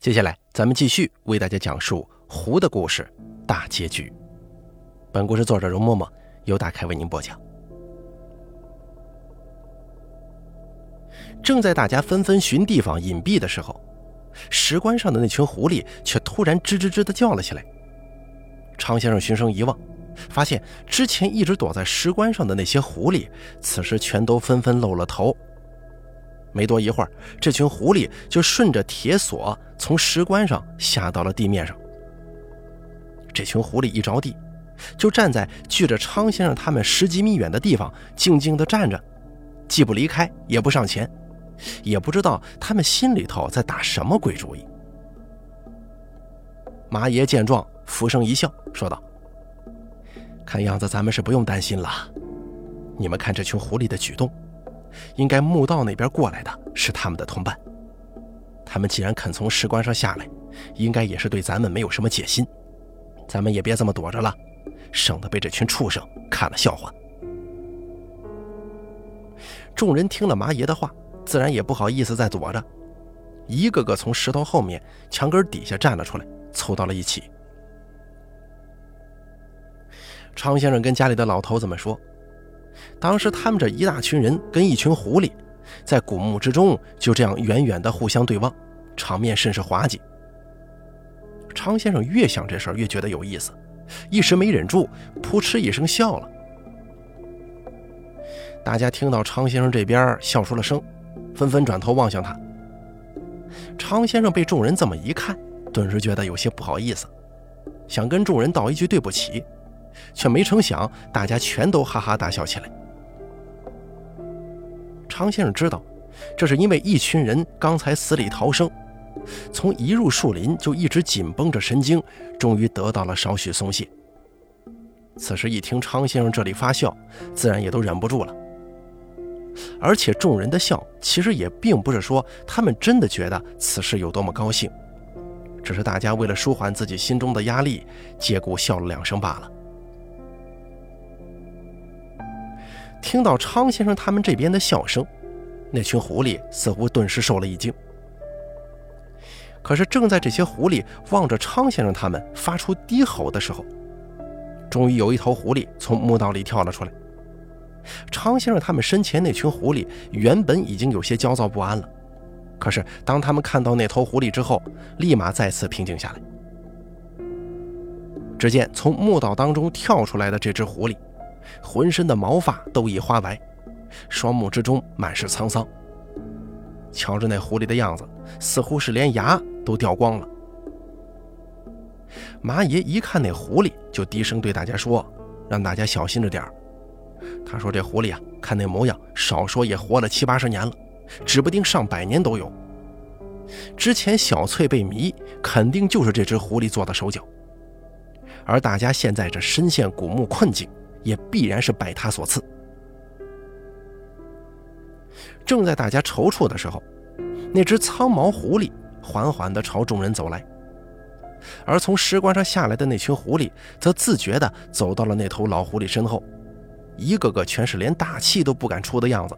接下来，咱们继续为大家讲述狐的故事大结局。本故事作者容嬷嬷由大开为您播讲。正在大家纷纷寻地方隐蔽的时候，石棺上的那群狐狸却突然吱吱吱的叫了起来。常先生循声一望，发现之前一直躲在石棺上的那些狐狸，此时全都纷纷露了头。没多一会儿，这群狐狸就顺着铁索从石棺上下到了地面上。这群狐狸一着地，就站在距着昌先生他们十几米远的地方，静静地站着，既不离开，也不上前，也不知道他们心里头在打什么鬼主意。马爷见状，浮生一笑，说道：“看样子咱们是不用担心了。你们看这群狐狸的举动。”应该墓道那边过来的是他们的同伴，他们既然肯从石棺上下来，应该也是对咱们没有什么戒心。咱们也别这么躲着了，省得被这群畜生看了笑话。众人听了麻爷的话，自然也不好意思再躲着，一个个从石头后面、墙根底下站了出来，凑到了一起。常先生跟家里的老头子们说。当时他们这一大群人跟一群狐狸，在古墓之中就这样远远的互相对望，场面甚是滑稽。常先生越想这事儿越觉得有意思，一时没忍住，扑哧一声笑了。大家听到常先生这边笑出了声，纷纷转头望向他。常先生被众人这么一看，顿时觉得有些不好意思，想跟众人道一句对不起。却没成想，大家全都哈哈大笑起来。常先生知道，这是因为一群人刚才死里逃生，从一入树林就一直紧绷着神经，终于得到了少许松懈。此时一听常先生这里发笑，自然也都忍不住了。而且众人的笑，其实也并不是说他们真的觉得此事有多么高兴，只是大家为了舒缓自己心中的压力，借故笑了两声罢了。听到昌先生他们这边的笑声，那群狐狸似乎顿时受了一惊。可是正在这些狐狸望着昌先生他们发出低吼的时候，终于有一头狐狸从墓道里跳了出来。昌先生他们身前那群狐狸原本已经有些焦躁不安了，可是当他们看到那头狐狸之后，立马再次平静下来。只见从墓道当中跳出来的这只狐狸。浑身的毛发都已花白，双目之中满是沧桑。瞧着那狐狸的样子，似乎是连牙都掉光了。马爷一看那狐狸，就低声对大家说：“让大家小心着点儿他说：“这狐狸啊，看那模样，少说也活了七八十年了，指不定上百年都有。之前小翠被迷，肯定就是这只狐狸做的手脚。而大家现在这深陷古墓困境。”也必然是拜他所赐。正在大家踌躇的时候，那只苍毛狐狸缓缓地朝众人走来，而从石棺上下来的那群狐狸则自觉地走到了那头老狐狸身后，一个个全是连大气都不敢出的样子，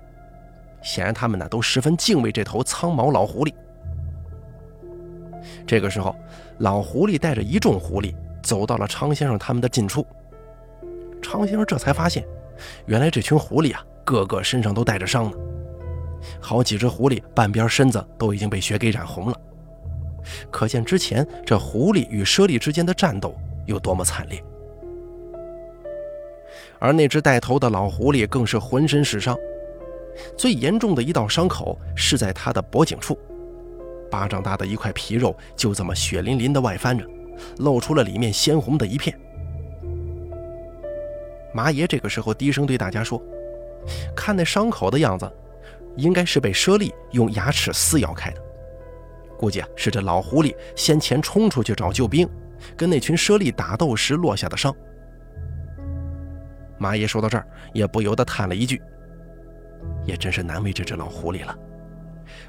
显然他们呢都十分敬畏这头苍毛老狐狸。这个时候，老狐狸带着一众狐狸走到了常先生他们的近处。常先生这才发现，原来这群狐狸啊，个个身上都带着伤呢。好几只狐狸半边身子都已经被血给染红了，可见之前这狐狸与猞猁之间的战斗有多么惨烈。而那只带头的老狐狸更是浑身是伤，最严重的一道伤口是在他的脖颈处，巴掌大的一块皮肉就这么血淋淋的外翻着，露出了里面鲜红的一片。马爷这个时候低声对大家说：“看那伤口的样子，应该是被猞猁用牙齿撕咬开的。估计啊，是这老狐狸先前冲出去找救兵，跟那群猞猁打斗时落下的伤。”马爷说到这儿，也不由得叹了一句：“也真是难为这只老狐狸了，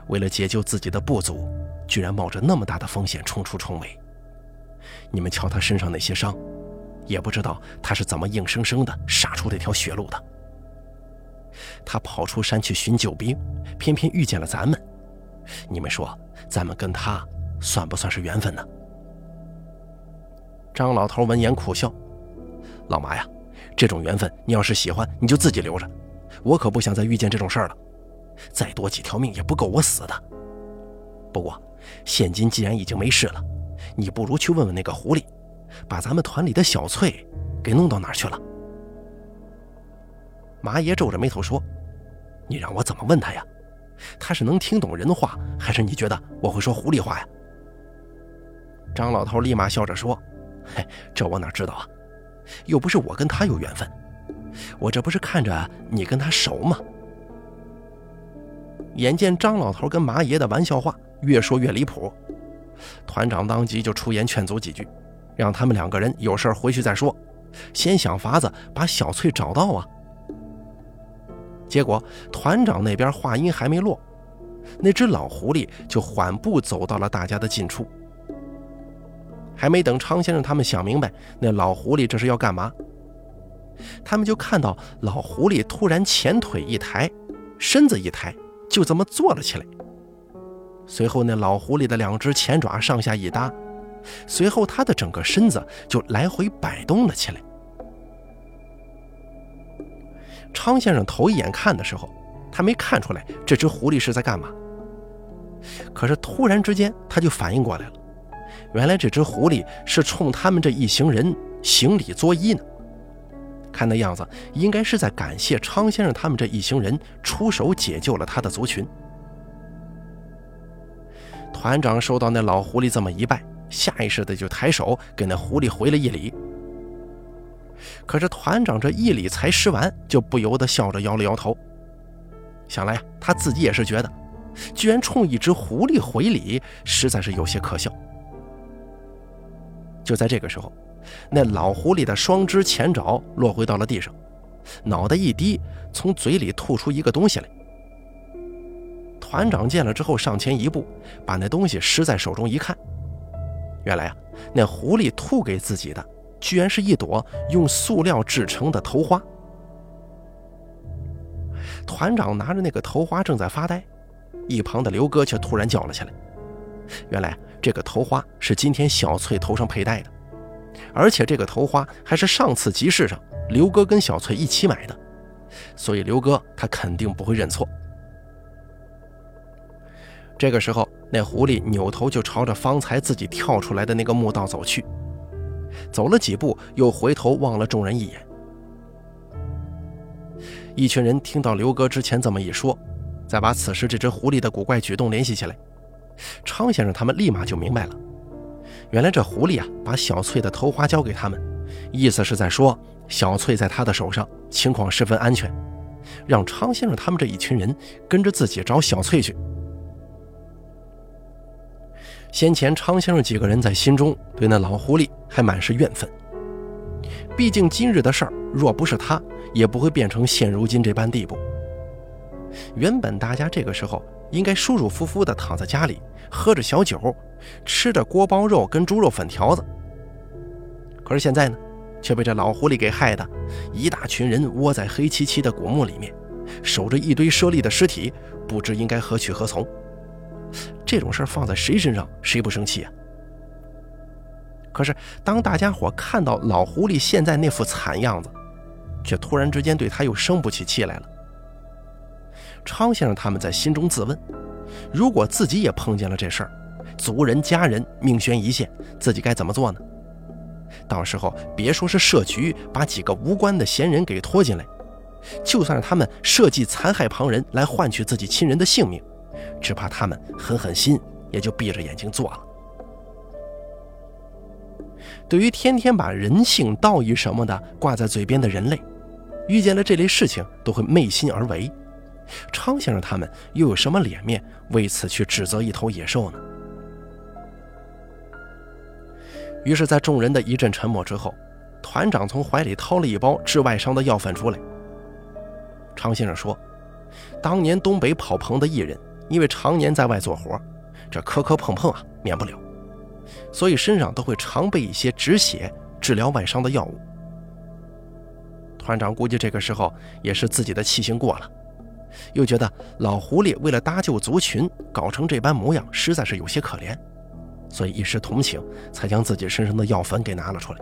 为了解救自己的部族，居然冒着那么大的风险冲出重围。你们瞧他身上那些伤。”也不知道他是怎么硬生生的杀出这条血路的。他跑出山去寻救兵，偏偏遇见了咱们。你们说，咱们跟他算不算是缘分呢？张老头闻言苦笑：“老马呀，这种缘分，你要是喜欢，你就自己留着。我可不想再遇见这种事儿了。再多几条命也不够我死的。不过，现今既然已经没事了，你不如去问问那个狐狸，把咱们团里的小翠给弄到哪儿去了。”麻爷皱着眉头说：“你让我怎么问他呀？他是能听懂人话，还是你觉得我会说狐狸话呀？”张老头立马笑着说。嘿，这我哪知道啊！又不是我跟他有缘分，我这不是看着你跟他熟吗？眼见张老头跟麻爷的玩笑话越说越离谱，团长当即就出言劝阻几句，让他们两个人有事回去再说，先想法子把小翠找到啊。结果团长那边话音还没落，那只老狐狸就缓步走到了大家的近处。还没等昌先生他们想明白，那老狐狸这是要干嘛？他们就看到老狐狸突然前腿一抬，身子一抬，就这么坐了起来。随后，那老狐狸的两只前爪上下一搭，随后他的整个身子就来回摆动了起来。昌先生头一眼看的时候，他没看出来这只狐狸是在干嘛。可是突然之间，他就反应过来了。原来这只狐狸是冲他们这一行人行礼作揖呢，看那样子应该是在感谢昌先生他们这一行人出手解救了他的族群。团长受到那老狐狸这么一拜，下意识的就抬手给那狐狸回了一礼。可是团长这一礼才施完，就不由得笑着摇了摇头。想来他自己也是觉得，居然冲一只狐狸回礼，实在是有些可笑。就在这个时候，那老狐狸的双只前爪落回到了地上，脑袋一低，从嘴里吐出一个东西来。团长见了之后，上前一步，把那东西拾在手中一看，原来啊，那狐狸吐给自己的，居然是一朵用塑料制成的头花。团长拿着那个头花正在发呆，一旁的刘哥却突然叫了起来，原来。这个头花是今天小翠头上佩戴的，而且这个头花还是上次集市上刘哥跟小翠一起买的，所以刘哥他肯定不会认错。这个时候，那狐狸扭头就朝着方才自己跳出来的那个墓道走去，走了几步，又回头望了众人一眼。一群人听到刘哥之前这么一说，再把此时这只狐狸的古怪举动联系起来。昌先生他们立马就明白了，原来这狐狸啊，把小翠的头花交给他们，意思是在说小翠在他的手上，情况十分安全，让昌先生他们这一群人跟着自己找小翠去。先前昌先生几个人在心中对那老狐狸还满是怨愤，毕竟今日的事儿，若不是他，也不会变成现如今这般地步。原本大家这个时候应该舒舒服服地躺在家里。喝着小酒，吃着锅包肉跟猪肉粉条子。可是现在呢，却被这老狐狸给害的，一大群人窝在黑漆漆的古墓里面，守着一堆猞猁的尸体，不知应该何去何从。这种事放在谁身上，谁不生气啊？可是当大家伙看到老狐狸现在那副惨样子，却突然之间对他又生不起气来了。昌先生他们在心中自问。如果自己也碰见了这事儿，族人家人命悬一线，自己该怎么做呢？到时候别说是设局把几个无关的闲人给拖进来，就算是他们设计残害旁人来换取自己亲人的性命，只怕他们狠狠心也就闭着眼睛做了。对于天天把人性、道义什么的挂在嘴边的人类，遇见了这类事情都会昧心而为。昌先生他们又有什么脸面为此去指责一头野兽呢？于是，在众人的一阵沉默之后，团长从怀里掏了一包治外伤的药粉出来。昌先生说：“当年东北跑棚的艺人，因为常年在外做活，这磕磕碰碰啊，免不了，所以身上都会常备一些止血、治疗外伤的药物。”团长估计这个时候也是自己的气性过了。又觉得老狐狸为了搭救族群搞成这般模样，实在是有些可怜，所以一时同情，才将自己身上的药粉给拿了出来。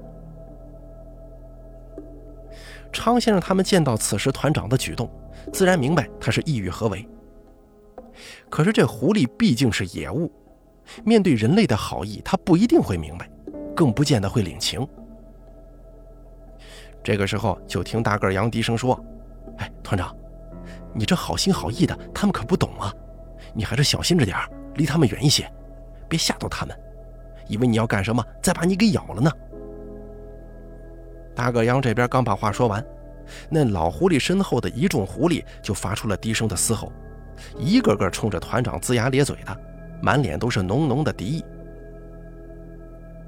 昌先生他们见到此时团长的举动，自然明白他是意欲何为。可是这狐狸毕竟是野物，面对人类的好意，它不一定会明白，更不见得会领情。这个时候，就听大个羊低声说：“哎，团长，你这好心好意的，他们可不懂啊，你还是小心着点离他们远一些，别吓到他们，以为你要干什么，再把你给咬了呢。”大个羊这边刚把话说完，那老狐狸身后的一众狐狸就发出了低声的嘶吼，一个个冲着团长龇牙咧嘴的，满脸都是浓浓的敌意。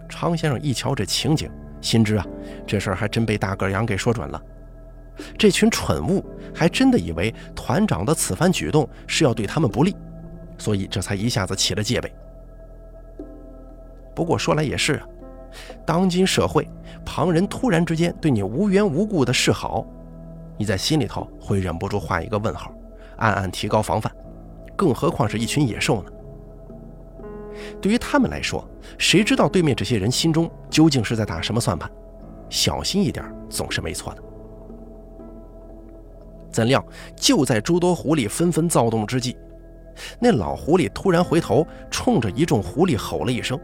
昌先生一瞧这情景，心知啊，这事儿还真被大个羊给说准了。这群蠢物还真的以为团长的此番举动是要对他们不利，所以这才一下子起了戒备。不过说来也是啊。当今社会，旁人突然之间对你无缘无故的示好，你在心里头会忍不住画一个问号，暗暗提高防范。更何况是一群野兽呢？对于他们来说，谁知道对面这些人心中究竟是在打什么算盘？小心一点总是没错的。怎料，就在诸多狐狸纷纷躁动之际，那老狐狸突然回头，冲着一众狐狸吼了一声。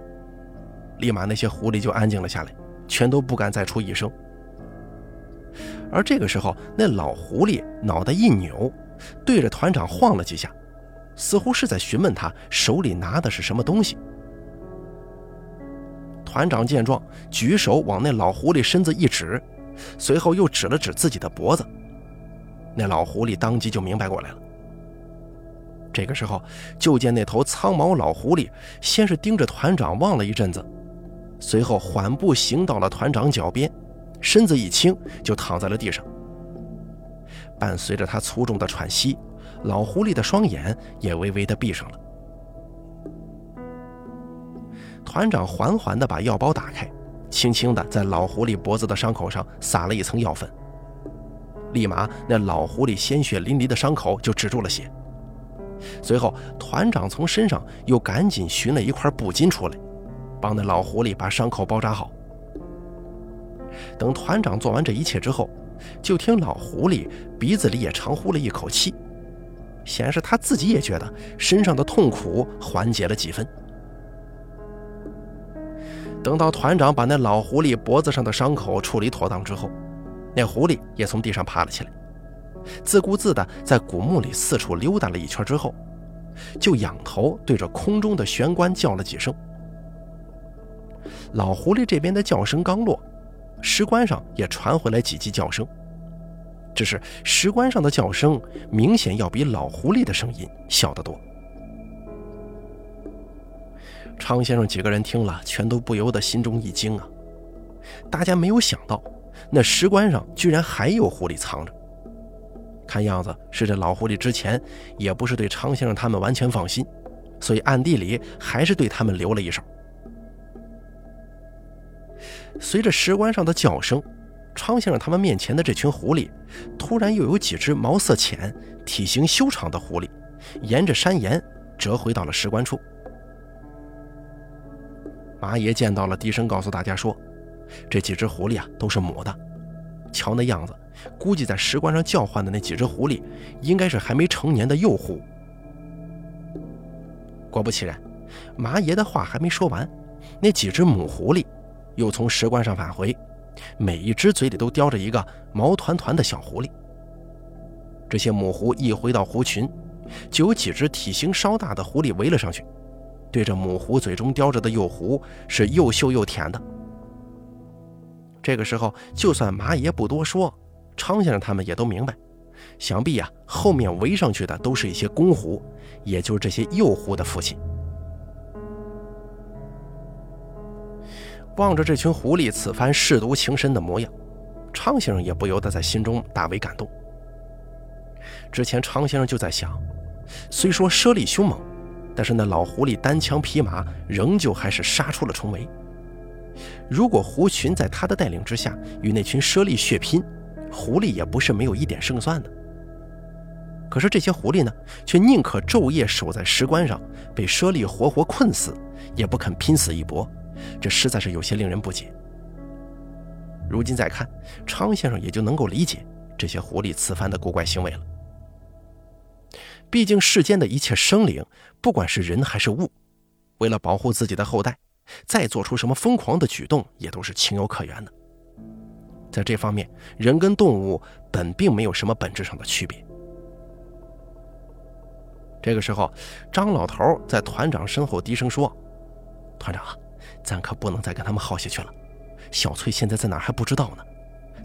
立马，那些狐狸就安静了下来，全都不敢再出一声。而这个时候，那老狐狸脑袋一扭，对着团长晃了几下，似乎是在询问他手里拿的是什么东西。团长见状，举手往那老狐狸身子一指，随后又指了指自己的脖子。那老狐狸当即就明白过来了。这个时候，就见那头苍毛老狐狸先是盯着团长望了一阵子。随后缓步行到了团长脚边，身子一轻就躺在了地上。伴随着他粗重的喘息，老狐狸的双眼也微微的闭上了。团长缓缓地把药包打开，轻轻地在老狐狸脖子的伤口上撒了一层药粉。立马，那老狐狸鲜血淋漓的伤口就止住了血。随后，团长从身上又赶紧寻了一块布巾出来。帮那老狐狸把伤口包扎好。等团长做完这一切之后，就听老狐狸鼻子里也长呼了一口气，显然是他自己也觉得身上的痛苦缓解了几分。等到团长把那老狐狸脖子上的伤口处理妥当之后，那狐狸也从地上爬了起来，自顾自地在古墓里四处溜达了一圈之后，就仰头对着空中的玄关叫了几声。老狐狸这边的叫声刚落，石棺上也传回来几记叫声，只是石棺上的叫声明显要比老狐狸的声音小得多。昌先生几个人听了，全都不由得心中一惊啊！大家没有想到，那石棺上居然还有狐狸藏着。看样子是这老狐狸之前也不是对昌先生他们完全放心，所以暗地里还是对他们留了一手。随着石棺上的叫声，昌先生他们面前的这群狐狸，突然又有几只毛色浅、体型修长的狐狸，沿着山岩折回到了石棺处。麻爷见到了，低声告诉大家说：“这几只狐狸啊，都是母的。瞧那样子，估计在石棺上叫唤的那几只狐狸，应该是还没成年的幼狐。”果不其然，麻爷的话还没说完，那几只母狐狸。又从石棺上返回，每一只嘴里都叼着一个毛团团的小狐狸。这些母狐一回到狐群，就有几只体型稍大的狐狸围了上去，对着母狐嘴中叼着的幼狐是又嗅又舔的。这个时候，就算马爷不多说，昌先生他们也都明白，想必呀，后面围上去的都是一些公狐，也就是这些幼狐的父亲。望着这群狐狸此番舐犊情深的模样，昌先生也不由得在心中大为感动。之前昌先生就在想，虽说猞猁凶猛，但是那老狐狸单枪匹马，仍旧还是杀出了重围。如果狐群在他的带领之下与那群猞猁血拼，狐狸也不是没有一点胜算的。可是这些狐狸呢，却宁可昼夜守在石棺上，被猞猁活活困死，也不肯拼死一搏，这实在是有些令人不解。如今再看，昌先生也就能够理解这些狐狸此番的古怪行为了。毕竟世间的一切生灵，不管是人还是物，为了保护自己的后代，再做出什么疯狂的举动，也都是情有可原的。在这方面，人跟动物本并没有什么本质上的区别。这个时候，张老头在团长身后低声说：“团长，咱可不能再跟他们耗下去了。小翠现在在哪还不知道呢，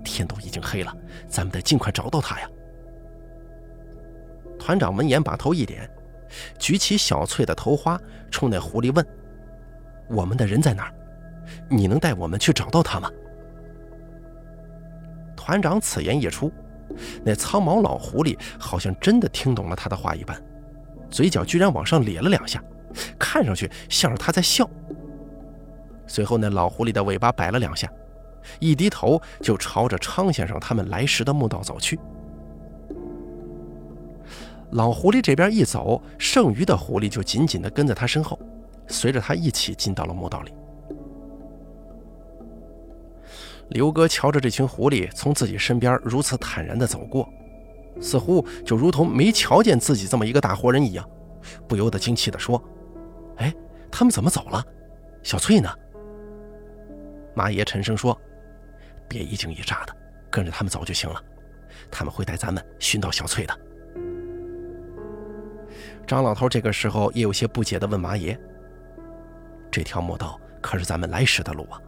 天都已经黑了，咱们得尽快找到她呀。”团长闻言，把头一点，举起小翠的头花，冲那狐狸问：“我们的人在哪儿？你能带我们去找到他吗？”团长此言一出，那苍毛老狐狸好像真的听懂了他的话一般。嘴角居然往上咧了两下，看上去像是他在笑。随后，那老狐狸的尾巴摆了两下，一低头就朝着昌先生他们来时的墓道走去。老狐狸这边一走，剩余的狐狸就紧紧地跟在他身后，随着他一起进到了墓道里。刘哥瞧着这群狐狸从自己身边如此坦然地走过。似乎就如同没瞧见自己这么一个大活人一样，不由得惊奇地说：“哎，他们怎么走了？小翠呢？”马爷沉声说：“别一惊一乍的，跟着他们走就行了，他们会带咱们寻到小翠的。”张老头这个时候也有些不解地问马爷：“这条墓道可是咱们来时的路啊？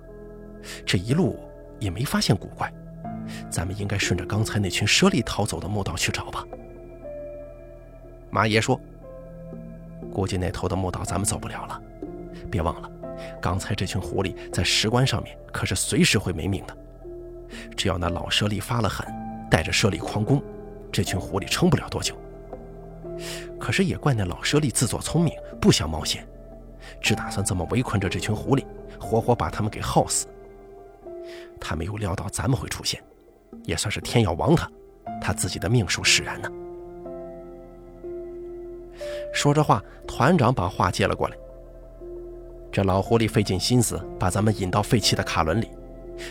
这一路也没发现古怪。”咱们应该顺着刚才那群猞猁逃走的墓道去找吧。马爷说：“估计那头的墓道咱们走不了了。别忘了，刚才这群狐狸在石棺上面可是随时会没命的。只要那老猞猁发了狠，带着猞猁狂攻，这群狐狸撑不了多久。可是也怪那老猞猁自作聪明，不想冒险，只打算这么围困着这群狐狸，活活把他们给耗死。他没有料到咱们会出现。”也算是天要亡他，他自己的命数使然呢。说着话，团长把话接了过来。这老狐狸费尽心思把咱们引到废弃的卡轮里，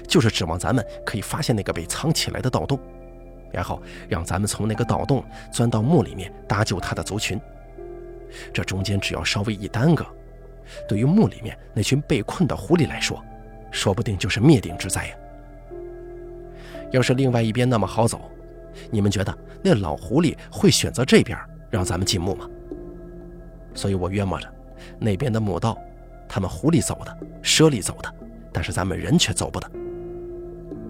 就是指望咱们可以发现那个被藏起来的盗洞，然后让咱们从那个盗洞钻到墓里面搭救他的族群。这中间只要稍微一耽搁，对于墓里面那群被困的狐狸来说，说不定就是灭顶之灾呀。要是另外一边那么好走，你们觉得那老狐狸会选择这边让咱们进墓吗？所以我约摸着，那边的墓道，他们狐狸走的，猞猁走的，但是咱们人却走不得。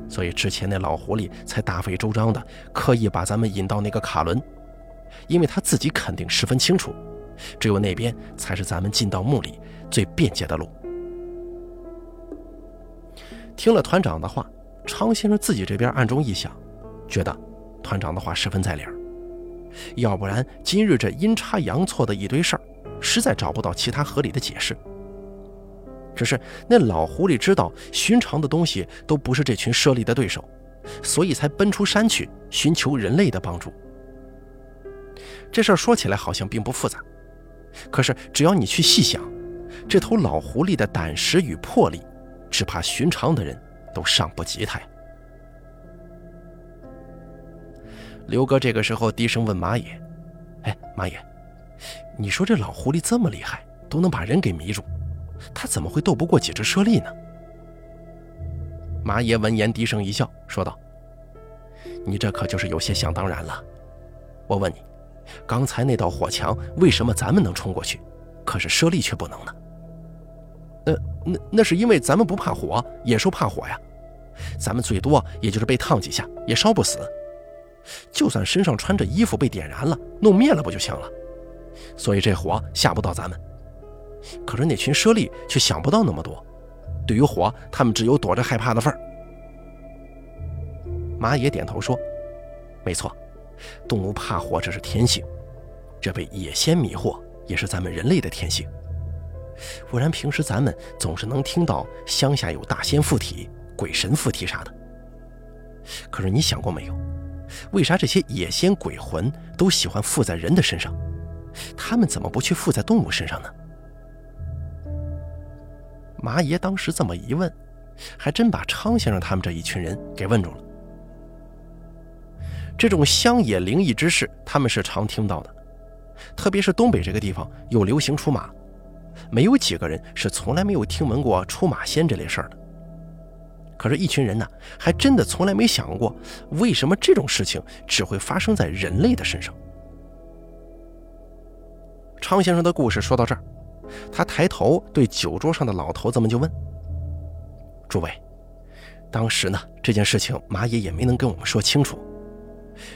所以之前那老狐狸才大费周章的刻意把咱们引到那个卡伦，因为他自己肯定十分清楚，只有那边才是咱们进到墓里最便捷的路。听了团长的话。昌先生自己这边暗中一想，觉得团长的话十分在理儿。要不然今日这阴差阳错的一堆事儿，实在找不到其他合理的解释。只是那老狐狸知道寻常的东西都不是这群猞猁的对手，所以才奔出山去寻求人类的帮助。这事儿说起来好像并不复杂，可是只要你去细想，这头老狐狸的胆识与魄力，只怕寻常的人。都上不及他呀！刘哥这个时候低声问马野：“哎，马野，你说这老狐狸这么厉害，都能把人给迷住，他怎么会斗不过几只猞猁呢？”马爷闻言低声一笑，说道：“你这可就是有些想当然了。我问你，刚才那道火墙为什么咱们能冲过去，可是猞猁却不能呢？”呃，那那是因为咱们不怕火，野兽怕火呀。咱们最多也就是被烫几下，也烧不死。就算身上穿着衣服被点燃了，弄灭了不就行了？所以这火吓不到咱们。可是那群猞猁却想不到那么多，对于火，他们只有躲着害怕的份儿。马爷点头说：“没错，动物怕火这是天性，这被野仙迷惑也是咱们人类的天性。”不然，平时咱们总是能听到乡下有大仙附体、鬼神附体啥的。可是你想过没有？为啥这些野仙鬼魂都喜欢附在人的身上？他们怎么不去附在动物身上呢？马爷当时这么一问，还真把昌先生他们这一群人给问住了。这种乡野灵异之事，他们是常听到的，特别是东北这个地方又流行出马，没有几个人是从来没有听闻过出马仙这类事儿的。可是，一群人呢，还真的从来没想过，为什么这种事情只会发生在人类的身上。昌先生的故事说到这儿，他抬头对酒桌上的老头子们就问：“诸位，当时呢，这件事情马爷也没能跟我们说清楚。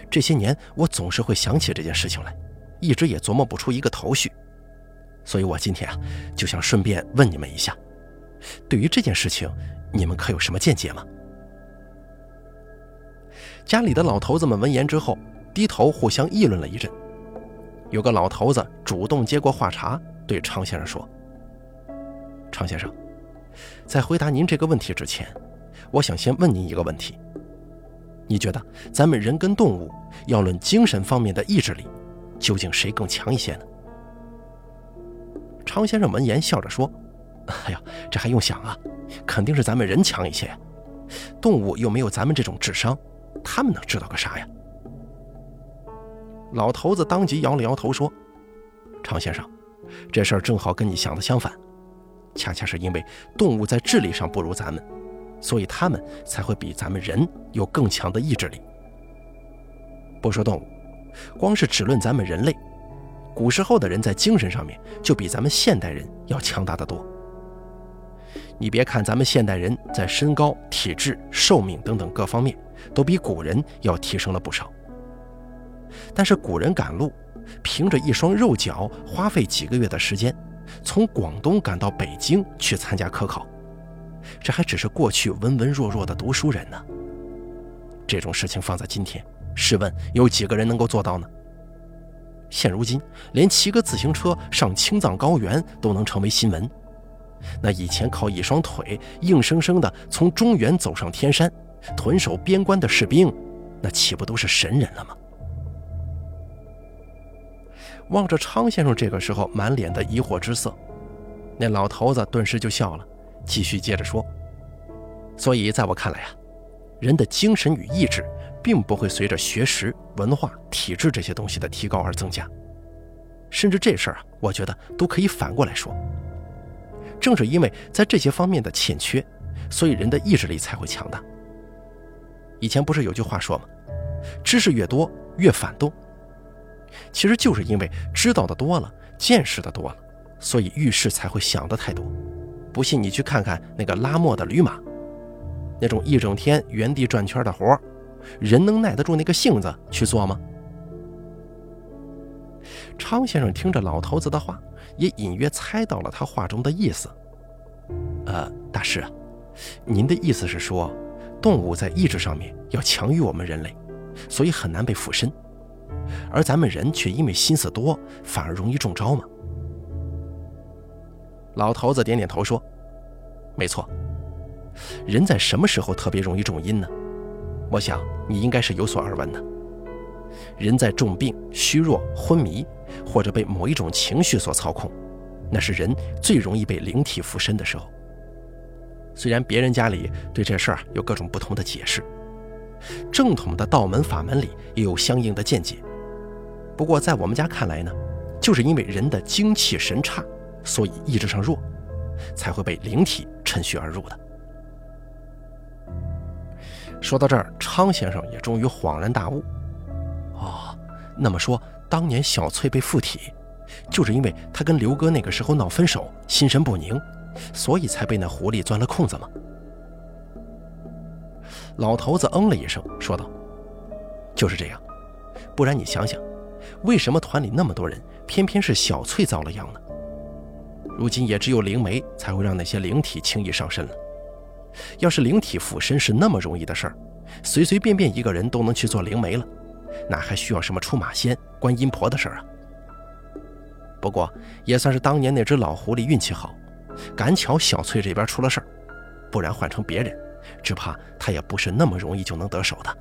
这些年，我总是会想起这件事情来，一直也琢磨不出一个头绪。所以我今天啊，就想顺便问你们一下，对于这件事情，你们可有什么见解吗？”家里的老头子们闻言之后，低头互相议论了一阵。有个老头子主动接过话茬，对常先生说：“常先生，在回答您这个问题之前，我想先问您一个问题。你觉得咱们人跟动物要论精神方面的意志力，究竟谁更强一些呢？”常先生闻言笑着说：“哎呀，这还用想啊？肯定是咱们人强一些。动物又没有咱们这种智商，他们能知道个啥呀？”老头子当即摇了摇头说：“常先生，这事儿正好跟你想的相反。恰恰是因为动物在智力上不如咱们，所以他们才会比咱们人有更强的意志力。不说动物，光是只论咱们人类，古时候的人在精神上面就比咱们现代人要强大的多。你别看咱们现代人在身高、体质、寿命等等各方面都比古人要提升了不少。”但是古人赶路，凭着一双肉脚，花费几个月的时间，从广东赶到北京去参加科考，这还只是过去文文弱弱的读书人呢。这种事情放在今天，试问有几个人能够做到呢？现如今，连骑个自行车上青藏高原都能成为新闻，那以前靠一双腿硬生生的从中原走上天山，屯守边关的士兵，那岂不都是神人了吗？望着昌先生这个时候满脸的疑惑之色，那老头子顿时就笑了，继续接着说：“所以在我看来啊，人的精神与意志并不会随着学识、文化、体质这些东西的提高而增加，甚至这事儿啊，我觉得都可以反过来说。正是因为在这些方面的欠缺，所以人的意志力才会强大。以前不是有句话说吗？知识越多越反动。”其实就是因为知道的多了，见识的多了，所以遇事才会想的太多。不信你去看看那个拉磨的驴马，那种一整天原地转圈的活人能耐得住那个性子去做吗？昌先生听着老头子的话，也隐约猜到了他话中的意思。呃，大师啊，您的意思是说，动物在意志上面要强于我们人类，所以很难被附身。而咱们人却因为心思多，反而容易中招吗？老头子点点头说：“没错。人在什么时候特别容易中阴呢？我想你应该是有所耳闻的。人在重病、虚弱、昏迷，或者被某一种情绪所操控，那是人最容易被灵体附身的时候。虽然别人家里对这事儿有各种不同的解释。”正统的道门法门里也有相应的见解，不过在我们家看来呢，就是因为人的精气神差，所以意志上弱，才会被灵体趁虚而入的。说到这儿，昌先生也终于恍然大悟：哦，那么说当年小翠被附体，就是因为她跟刘哥那个时候闹分手，心神不宁，所以才被那狐狸钻了空子吗？老头子嗯了一声，说道：“就是这样，不然你想想，为什么团里那么多人，偏偏是小翠遭了殃呢？如今也只有灵媒才会让那些灵体轻易上身了。要是灵体附身是那么容易的事儿，随随便便一个人都能去做灵媒了，哪还需要什么出马仙、观音婆的事儿啊？不过也算是当年那只老狐狸运气好，赶巧小翠这边出了事儿，不然换成别人。”只怕他也不是那么容易就能得手的。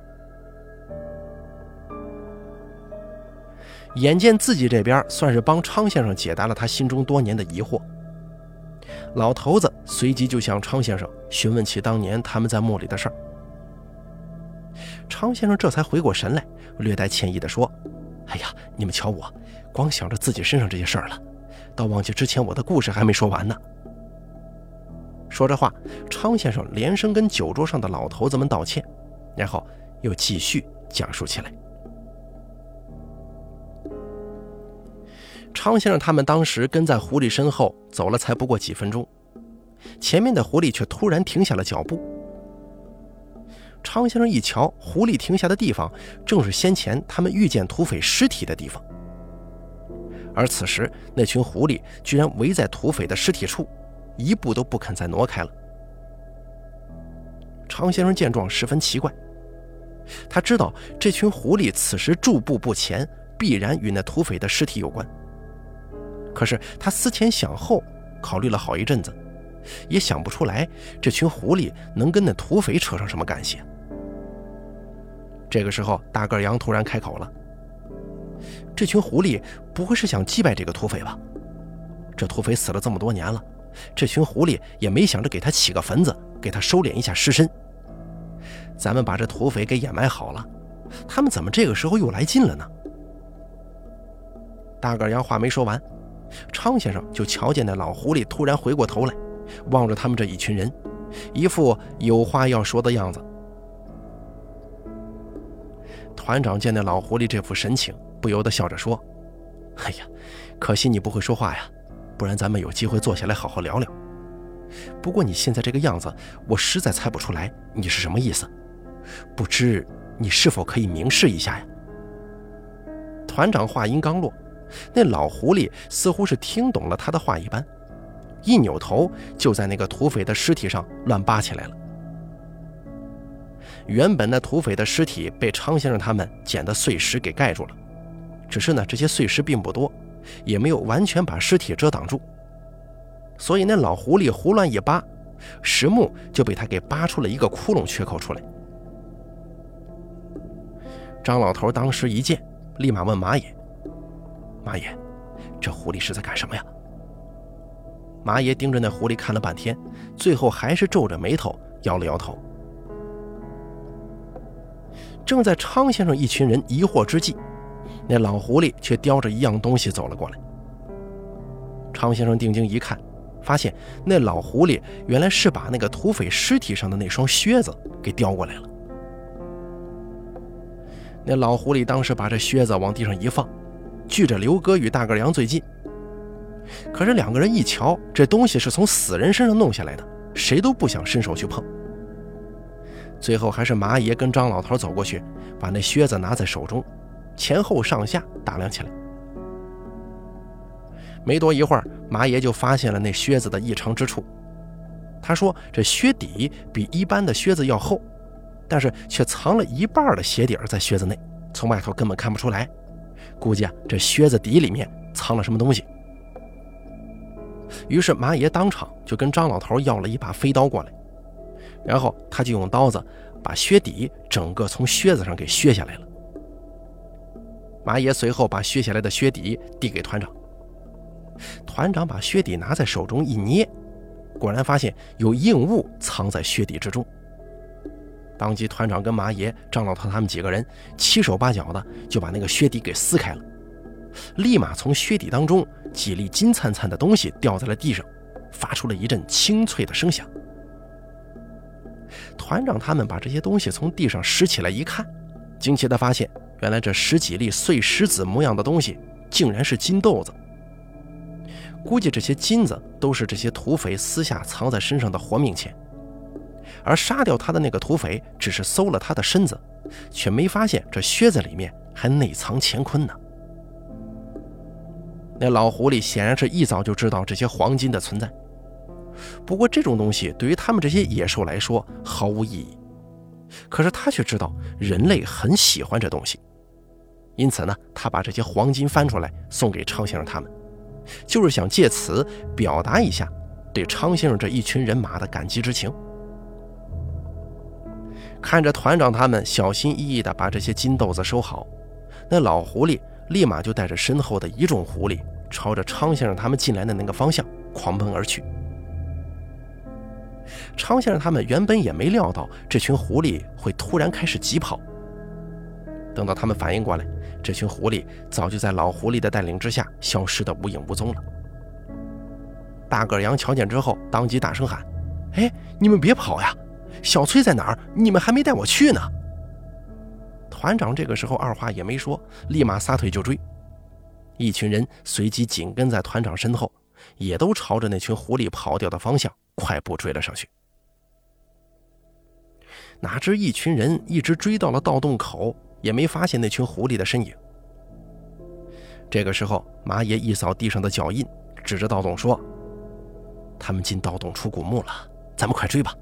眼见自己这边算是帮昌先生解答了他心中多年的疑惑，老头子随即就向昌先生询问起当年他们在墓里的事儿。昌先生这才回过神来，略带歉意地说：“哎呀，你们瞧我，光想着自己身上这些事儿了，倒忘记之前我的故事还没说完呢。”说着话，昌先生连声跟酒桌上的老头子们道歉，然后又继续讲述起来。昌先生他们当时跟在狐狸身后走了，才不过几分钟，前面的狐狸却突然停下了脚步。昌先生一瞧，狐狸停下的地方正是先前他们遇见土匪尸体的地方，而此时那群狐狸居然围在土匪的尸体处，一步都不肯再挪开了。常先生见状十分奇怪，他知道这群狐狸此时驻步不前，必然与那土匪的尸体有关。可是他思前想后，考虑了好一阵子，也想不出来这群狐狸能跟那土匪扯上什么干系。这个时候，大个羊突然开口了：“这群狐狸不会是想击败这个土匪吧？这土匪死了这么多年了，这群狐狸也没想着给他起个坟子，给他收敛一下尸身。咱们把这土匪给掩埋好了，他们怎么这个时候又来劲了呢？”大个羊话没说完。昌先生就瞧见那老狐狸突然回过头来，望着他们这一群人，一副有话要说的样子。团长见那老狐狸这副神情，不由得笑着说：“哎呀，可惜你不会说话呀，不然咱们有机会坐下来好好聊聊。不过你现在这个样子，我实在猜不出来你是什么意思，不知你是否可以明示一下呀？”团长话音刚落。那老狐狸似乎是听懂了他的话一般，一扭头就在那个土匪的尸体上乱扒起来了。原本那土匪的尸体被昌先生他们捡的碎石给盖住了，只是呢这些碎石并不多，也没有完全把尸体遮挡住，所以那老狐狸胡乱一扒，石木就被他给扒出了一个窟窿缺口出来。张老头当时一见，立马问马爷。马爷，这狐狸是在干什么呀？马爷盯着那狐狸看了半天，最后还是皱着眉头摇了摇头。正在昌先生一群人疑惑之际，那老狐狸却叼着一样东西走了过来。常先生定睛一看，发现那老狐狸原来是把那个土匪尸体上的那双靴子给叼过来了。那老狐狸当时把这靴子往地上一放。距着刘哥与大个羊最近，可是两个人一瞧，这东西是从死人身上弄下来的，谁都不想伸手去碰。最后还是麻爷跟张老头走过去，把那靴子拿在手中，前后上下打量起来。没多一会儿，马爷就发现了那靴子的异常之处。他说：“这靴底比一般的靴子要厚，但是却藏了一半的鞋底儿在靴子内，从外头根本看不出来。”估计啊，这靴子底里面藏了什么东西。于是马爷当场就跟张老头要了一把飞刀过来，然后他就用刀子把靴底整个从靴子上给削下来了。马爷随后把削下来的靴底递给团长，团长把靴底拿在手中一捏，果然发现有硬物藏在靴底之中。当即，团长跟马爷、张老头他们几个人七手八脚的就把那个靴底给撕开了，立马从靴底当中几粒金灿灿的东西掉在了地上，发出了一阵清脆的声响。团长他们把这些东西从地上拾起来一看，惊奇的发现，原来这十几粒碎石子模样的东西竟然是金豆子。估计这些金子都是这些土匪私下藏在身上的活命钱。而杀掉他的那个土匪只是搜了他的身子，却没发现这靴子里面还内藏乾坤呢。那老狐狸显然是一早就知道这些黄金的存在，不过这种东西对于他们这些野兽来说毫无意义。可是他却知道人类很喜欢这东西，因此呢，他把这些黄金翻出来送给昌先生他们，就是想借此表达一下对昌先生这一群人马的感激之情。看着团长他们小心翼翼地把这些金豆子收好，那老狐狸立马就带着身后的一众狐狸，朝着昌先生他们进来的那个方向狂奔而去。昌先生他们原本也没料到这群狐狸会突然开始疾跑。等到他们反应过来，这群狐狸早就在老狐狸的带领之下消失得无影无踪了。大个羊瞧见之后，当即大声喊：“哎，你们别跑呀！小翠在哪儿？你们还没带我去呢！”团长这个时候二话也没说，立马撒腿就追。一群人随即紧跟在团长身后，也都朝着那群狐狸跑掉的方向快步追了上去。哪知一群人一直追到了盗洞口，也没发现那群狐狸的身影。这个时候，马爷一扫地上的脚印，指着盗洞说：“他们进盗洞出古墓了，咱们快追吧！”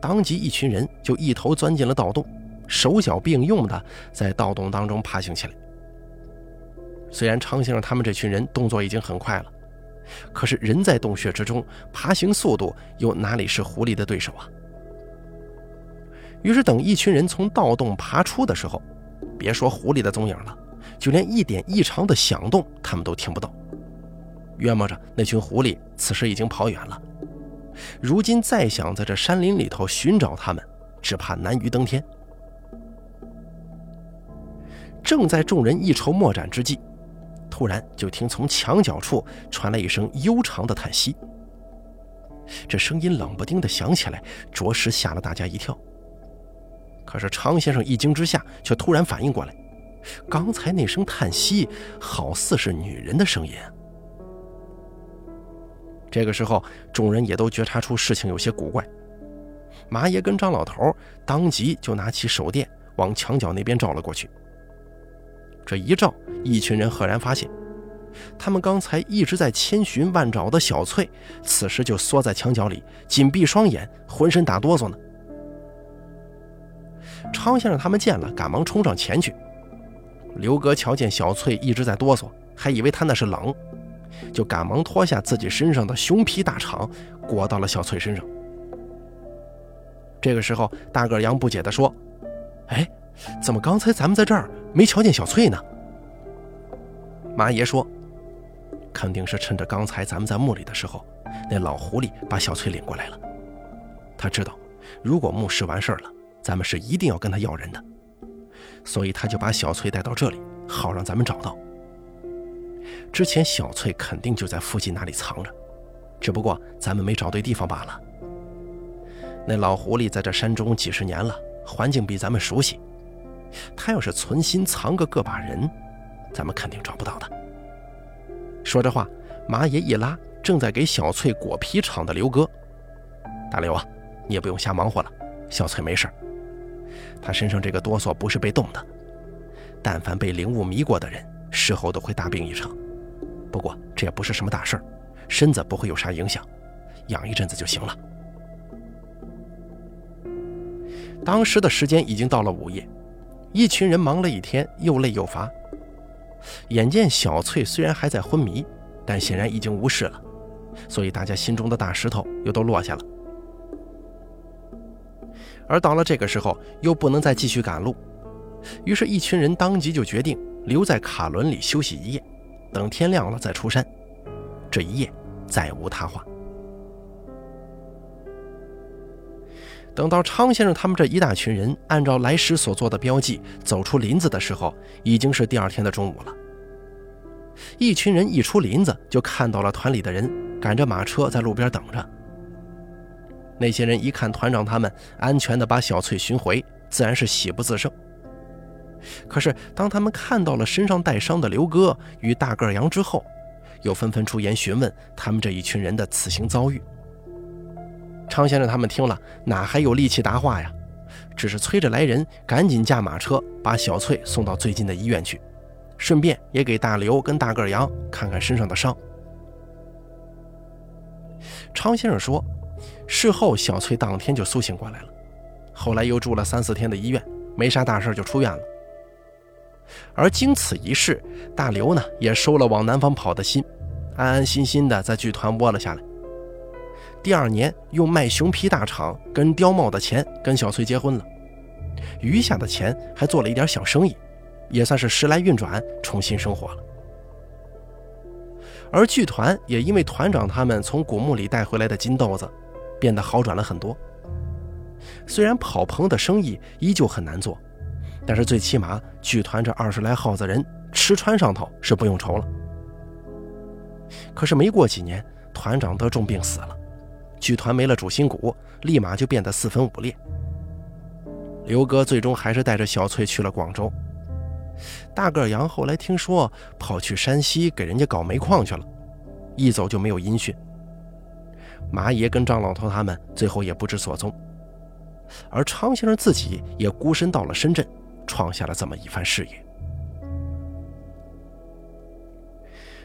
当即，一群人就一头钻进了盗洞。手脚并用的在盗洞当中爬行起来。虽然昌先生他们这群人动作已经很快了，可是人在洞穴之中，爬行速度又哪里是狐狸的对手啊？于是等一群人从盗洞爬出的时候，别说狐狸的踪影了，就连一点异常的响动他们都听不到。约摸着那群狐狸此时已经跑远了，如今再想在这山林里头寻找他们，只怕难于登天。正在众人一筹莫展之际，突然就听从墙角处传来一声悠长的叹息。这声音冷不丁的响起来，着实吓了大家一跳。可是常先生一惊之下，却突然反应过来，刚才那声叹息好似是女人的声音。这个时候，众人也都觉察出事情有些古怪。马爷跟张老头当即就拿起手电往墙角那边照了过去。这一照，一群人赫然发现，他们刚才一直在千寻万找的小翠，此时就缩在墙角里，紧闭双眼，浑身打哆嗦呢。昌先生他们见了，赶忙冲上前去。刘哥瞧见小翠一直在哆嗦，还以为她那是冷，就赶忙脱下自己身上的熊皮大氅，裹到了小翠身上。这个时候，大个杨不解地说：“哎。”怎么刚才咱们在这儿没瞧见小翠呢？马爷说：“肯定是趁着刚才咱们在墓里的时候，那老狐狸把小翠领过来了。他知道，如果墓室完事儿了，咱们是一定要跟他要人的，所以他就把小翠带到这里，好让咱们找到。之前小翠肯定就在附近哪里藏着，只不过咱们没找对地方罢了。那老狐狸在这山中几十年了，环境比咱们熟悉。”他要是存心藏个个把人，咱们肯定找不到的。说着话，马爷一拉正在给小翠裹皮厂的刘哥：“大刘啊，你也不用瞎忙活了，小翠没事。他身上这个哆嗦不是被冻的，但凡被灵物迷过的人，事后都会大病一场。不过这也不是什么大事儿，身子不会有啥影响，养一阵子就行了。”当时的时间已经到了午夜。一群人忙了一天，又累又乏。眼见小翠虽然还在昏迷，但显然已经无事了，所以大家心中的大石头又都落下了。而到了这个时候，又不能再继续赶路，于是，一群人当即就决定留在卡伦里休息一夜，等天亮了再出山。这一夜再无他话。等到昌先生他们这一大群人按照来时所做的标记走出林子的时候，已经是第二天的中午了。一群人一出林子，就看到了团里的人赶着马车在路边等着。那些人一看团长他们安全的把小翠寻回，自然是喜不自胜。可是当他们看到了身上带伤的刘哥与大个羊之后，又纷纷出言询问他们这一群人的此行遭遇。昌先生他们听了，哪还有力气答话呀？只是催着来人赶紧驾马车把小翠送到最近的医院去，顺便也给大刘跟大个杨看看身上的伤。昌先生说，事后小翠当天就苏醒过来了，后来又住了三四天的医院，没啥大事就出院了。而经此一事，大刘呢也收了往南方跑的心，安安心心的在剧团窝了下来。第二年，用卖熊皮大厂跟貂帽的钱跟小翠结婚了，余下的钱还做了一点小生意，也算是时来运转，重新生活了。而剧团也因为团长他们从古墓里带回来的金豆子，变得好转了很多。虽然跑棚的生意依旧很难做，但是最起码剧团这二十来号子人吃穿上头是不用愁了。可是没过几年，团长得重病死了，剧团没了主心骨，立马就变得四分五裂。刘哥最终还是带着小翠去了广州。大个杨后来听说跑去山西给人家搞煤矿去了，一走就没有音讯。马爷跟张老头他们最后也不知所踪，而昌先生自己也孤身到了深圳，创下了这么一番事业。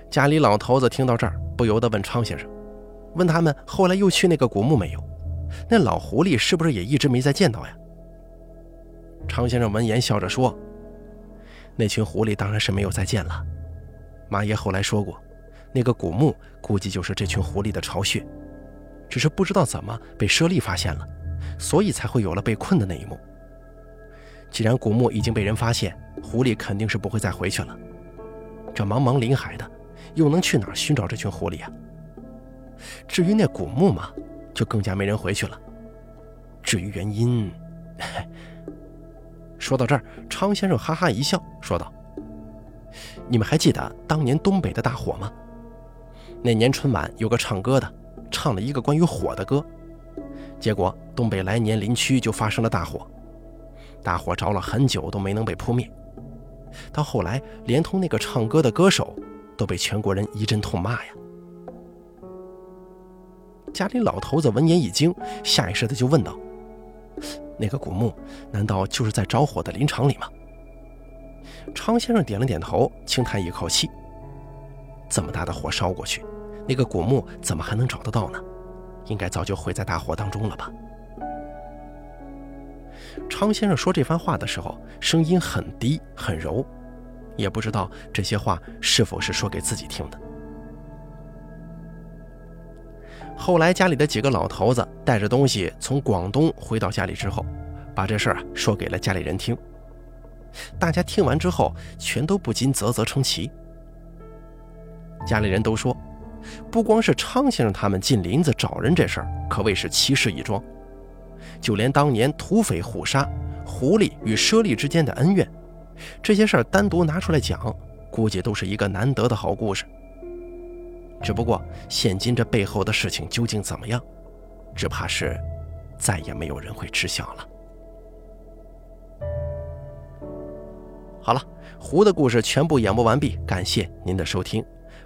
家里老头子听到这儿，不由得问昌先生：“问他们后来又去那个古墓没有？那老狐狸是不是也一直没再见到呀？”昌先生闻言笑着说。那群狐狸当然是没有再见了。马爷后来说过，那个古墓估计就是这群狐狸的巢穴，只是不知道怎么被舍利发现了，所以才会有了被困的那一幕。既然古墓已经被人发现，狐狸肯定是不会再回去了。这茫茫林海的，又能去哪寻找这群狐狸啊？至于那古墓嘛，就更加没人回去了。至于原因，说到这儿，昌先生哈哈一笑，说道：“你们还记得当年东北的大火吗？那年春晚有个唱歌的，唱了一个关于火的歌，结果东北来年林区就发生了大火，大火着了很久都没能被扑灭，到后来连同那个唱歌的歌手都被全国人一阵痛骂呀。”家里老头子闻言一惊，下意识的就问道。那个古墓难道就是在着火的林场里吗？昌先生点了点头，轻叹一口气：“这么大的火烧过去，那个古墓怎么还能找得到呢？应该早就毁在大火当中了吧？”昌先生说这番话的时候，声音很低很柔，也不知道这些话是否是说给自己听的。后来家里的几个老头子带着东西从广东回到家里之后，把这事儿啊说给了家里人听。大家听完之后，全都不禁啧啧称奇。家里人都说，不光是昌先生他们进林子找人这事儿，可谓是奇事一桩。就连当年土匪虎杀狐狸与猞猁之间的恩怨，这些事儿单独拿出来讲，估计都是一个难得的好故事。只不过，现今这背后的事情究竟怎么样，只怕是再也没有人会知晓了。好了，狐的故事全部演播完毕，感谢您的收听。